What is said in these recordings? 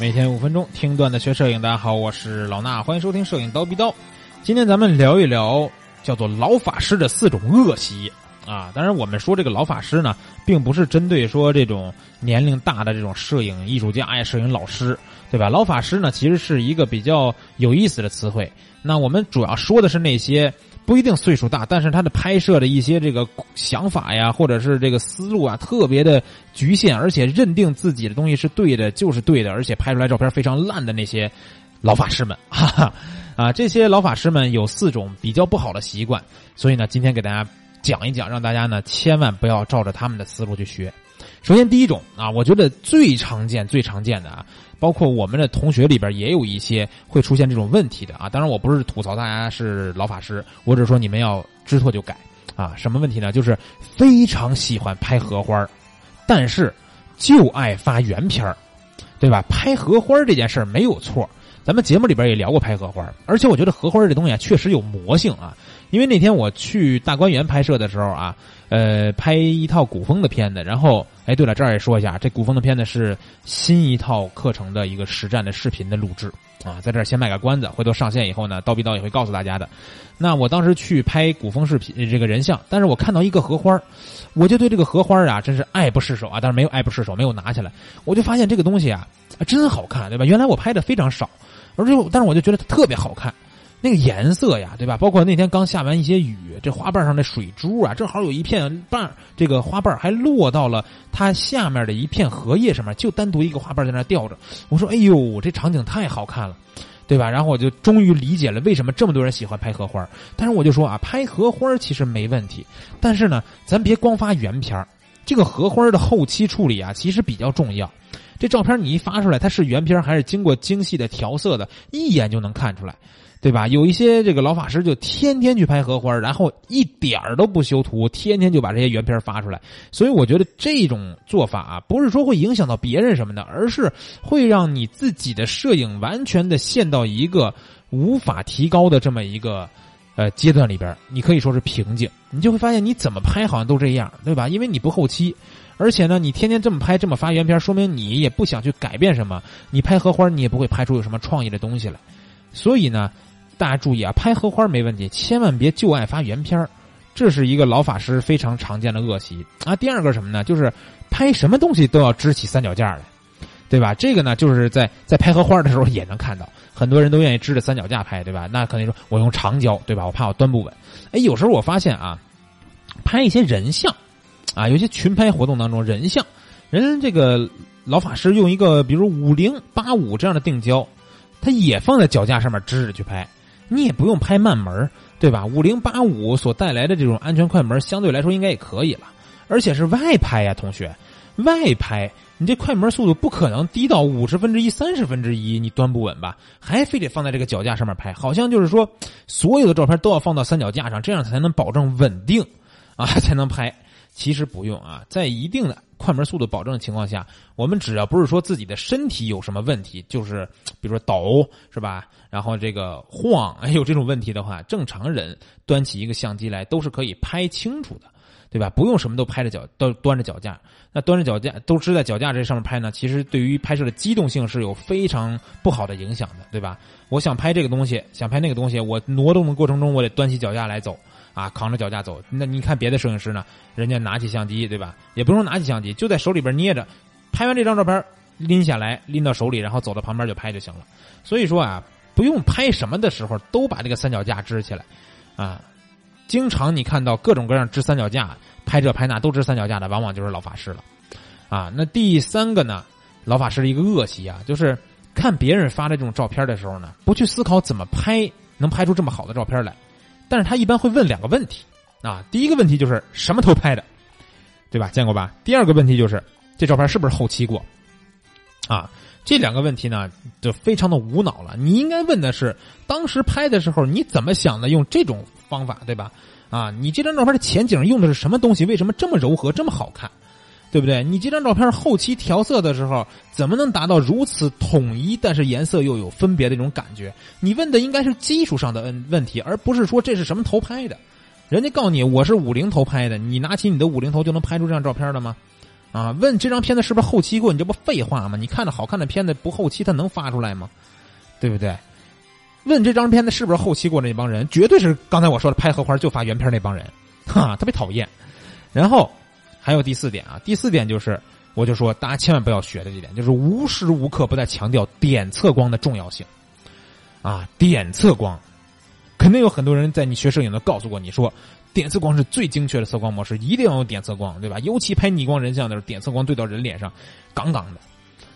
每天五分钟听段子学摄影，大家好，我是老衲，欢迎收听摄影刀逼刀。今天咱们聊一聊叫做老法师的四种恶习啊。当然，我们说这个老法师呢，并不是针对说这种年龄大的这种摄影艺术家呀、摄影老师，对吧？老法师呢，其实是一个比较有意思的词汇。那我们主要说的是那些。不一定岁数大，但是他的拍摄的一些这个想法呀，或者是这个思路啊，特别的局限，而且认定自己的东西是对的，就是对的，而且拍出来照片非常烂的那些老法师们，哈哈，啊，这些老法师们有四种比较不好的习惯，所以呢，今天给大家讲一讲，让大家呢千万不要照着他们的思路去学。首先，第一种啊，我觉得最常见、最常见的啊。包括我们的同学里边也有一些会出现这种问题的啊！当然，我不是吐槽大家是老法师，我只是说你们要知错就改啊！什么问题呢？就是非常喜欢拍荷花，但是就爱发原片对吧？拍荷花这件事儿没有错，咱们节目里边也聊过拍荷花，而且我觉得荷花这东西啊，确实有魔性啊！因为那天我去大观园拍摄的时候啊。呃，拍一套古风的片子，然后，哎，对了，这儿也说一下，这古风的片子是新一套课程的一个实战的视频的录制啊，在这儿先卖个关子，回头上线以后呢，刀逼刀也会告诉大家的。那我当时去拍古风视频这个人像，但是我看到一个荷花，我就对这个荷花啊，真是爱不释手啊，但是没有爱不释手，没有拿起来，我就发现这个东西啊，真好看，对吧？原来我拍的非常少，而且，但是我就觉得它特别好看。那个颜色呀，对吧？包括那天刚下完一些雨，这花瓣上的水珠啊，正好有一片瓣，这个花瓣还落到了它下面的一片荷叶上面，就单独一个花瓣在那吊着。我说：“哎呦，这场景太好看了，对吧？”然后我就终于理解了为什么这么多人喜欢拍荷花。但是我就说啊，拍荷花其实没问题，但是呢，咱别光发原片这个荷花的后期处理啊，其实比较重要。这照片你一发出来，它是原片还是经过精细的调色的，一眼就能看出来。对吧？有一些这个老法师就天天去拍荷花，然后一点儿都不修图，天天就把这些原片发出来。所以我觉得这种做法啊，不是说会影响到别人什么的，而是会让你自己的摄影完全的陷到一个无法提高的这么一个呃阶段里边。你可以说是瓶颈，你就会发现你怎么拍好像都这样，对吧？因为你不后期，而且呢，你天天这么拍这么发原片，说明你也不想去改变什么。你拍荷花，你也不会拍出有什么创意的东西来。所以呢。大家注意啊，拍荷花没问题，千万别就爱发原片这是一个老法师非常常见的恶习啊。第二个什么呢？就是拍什么东西都要支起三脚架来，对吧？这个呢，就是在在拍荷花的时候也能看到，很多人都愿意支着三脚架拍，对吧？那肯定说我用长焦，对吧？我怕我端不稳。哎，有时候我发现啊，拍一些人像啊，有些群拍活动当中人像，人这个老法师用一个比如五零八五这样的定焦，他也放在脚架上面支着去拍。你也不用拍慢门对吧？五零八五所带来的这种安全快门，相对来说应该也可以了。而且是外拍呀，同学，外拍，你这快门速度不可能低到五十分之一、三十分之一，你端不稳吧？还非得放在这个脚架上面拍，好像就是说，所有的照片都要放到三脚架上，这样才能保证稳定啊，才能拍。其实不用啊，在一定的快门速度保证的情况下，我们只要不是说自己的身体有什么问题，就是比如说抖是吧？然后这个晃，有这种问题的话，正常人端起一个相机来都是可以拍清楚的，对吧？不用什么都拍着脚，都端着脚架。那端着脚架都支在脚架这上面拍呢，其实对于拍摄的机动性是有非常不好的影响的，对吧？我想拍这个东西，想拍那个东西，我挪动的过程中，我得端起脚架来走。啊，扛着脚架走，那你看别的摄影师呢？人家拿起相机，对吧？也不用拿起相机，就在手里边捏着，拍完这张照片，拎下来，拎到手里，然后走到旁边就拍就行了。所以说啊，不用拍什么的时候都把这个三脚架支起来，啊，经常你看到各种各样支三脚架，拍这拍那都支三脚架的，往往就是老法师了。啊，那第三个呢，老法师的一个恶习啊，就是看别人发的这种照片的时候呢，不去思考怎么拍能拍出这么好的照片来。但是他一般会问两个问题，啊，第一个问题就是什么偷拍的，对吧？见过吧？第二个问题就是这照片是不是后期过？啊，这两个问题呢，就非常的无脑了。你应该问的是当时拍的时候你怎么想的？用这种方法，对吧？啊，你这张照片的前景用的是什么东西？为什么这么柔和，这么好看？对不对？你这张照片后期调色的时候，怎么能达到如此统一，但是颜色又有分别的那种感觉？你问的应该是技术上的问问题，而不是说这是什么头拍的。人家告诉你我是五零头拍的，你拿起你的五零头就能拍出这张照片了吗？啊，问这张片子是不是后期过？你这不废话吗？你看着好看的片子不后期，它能发出来吗？对不对？问这张片子是不是后期过的那帮人，绝对是刚才我说的拍荷花就发原片那帮人，哈，特别讨厌。然后还有第四点啊，第四点就是，我就说大家千万不要学的这点，就是无时无刻不在强调点测光的重要性。啊，点测光，肯定有很多人在你学摄影的告诉过你说。点测光是最精确的测光模式，一定要用点测光，对吧？尤其拍逆光人像的时候，点测光对到人脸上，杠杠的。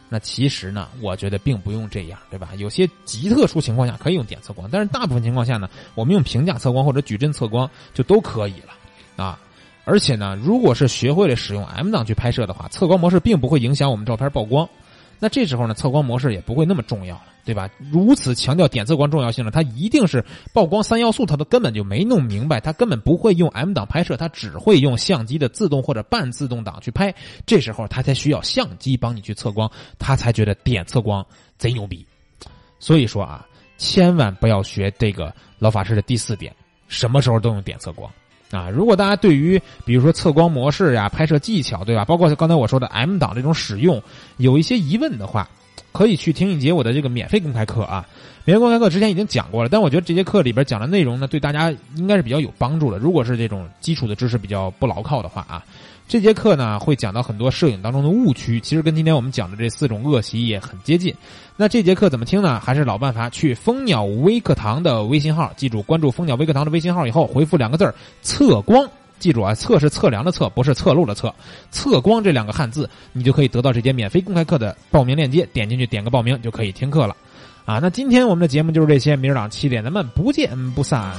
那其实呢，我觉得并不用这样，对吧？有些极特殊情况下可以用点测光，但是大部分情况下呢，我们用平价测光或者矩阵测光就都可以了啊。而且呢，如果是学会了使用 M 档去拍摄的话，测光模式并不会影响我们照片曝光。那这时候呢，测光模式也不会那么重要了。对吧？如此强调点测光重要性呢，他一定是曝光三要素，他都根本就没弄明白，他根本不会用 M 档拍摄，他只会用相机的自动或者半自动档去拍。这时候他才需要相机帮你去测光，他才觉得点测光贼牛逼。所以说啊，千万不要学这个老法师的第四点，什么时候都用点测光啊！如果大家对于比如说测光模式呀、拍摄技巧，对吧？包括刚才我说的 M 档这种使用，有一些疑问的话。可以去听一节我的这个免费公开课啊，免费公开课之前已经讲过了，但我觉得这节课里边讲的内容呢，对大家应该是比较有帮助的。如果是这种基础的知识比较不牢靠的话啊，这节课呢会讲到很多摄影当中的误区，其实跟今天我们讲的这四种恶习也很接近。那这节课怎么听呢？还是老办法，去蜂鸟微课堂的微信号，记住关注蜂鸟微课堂的微信号以后，回复两个字儿“测光”。记住啊，测是测量的测，不是测路的测。测光这两个汉字，你就可以得到这节免费公开课的报名链接，点进去点个报名就可以听课了。啊，那今天我们的节目就是这些，明儿早上七点咱们不见不散。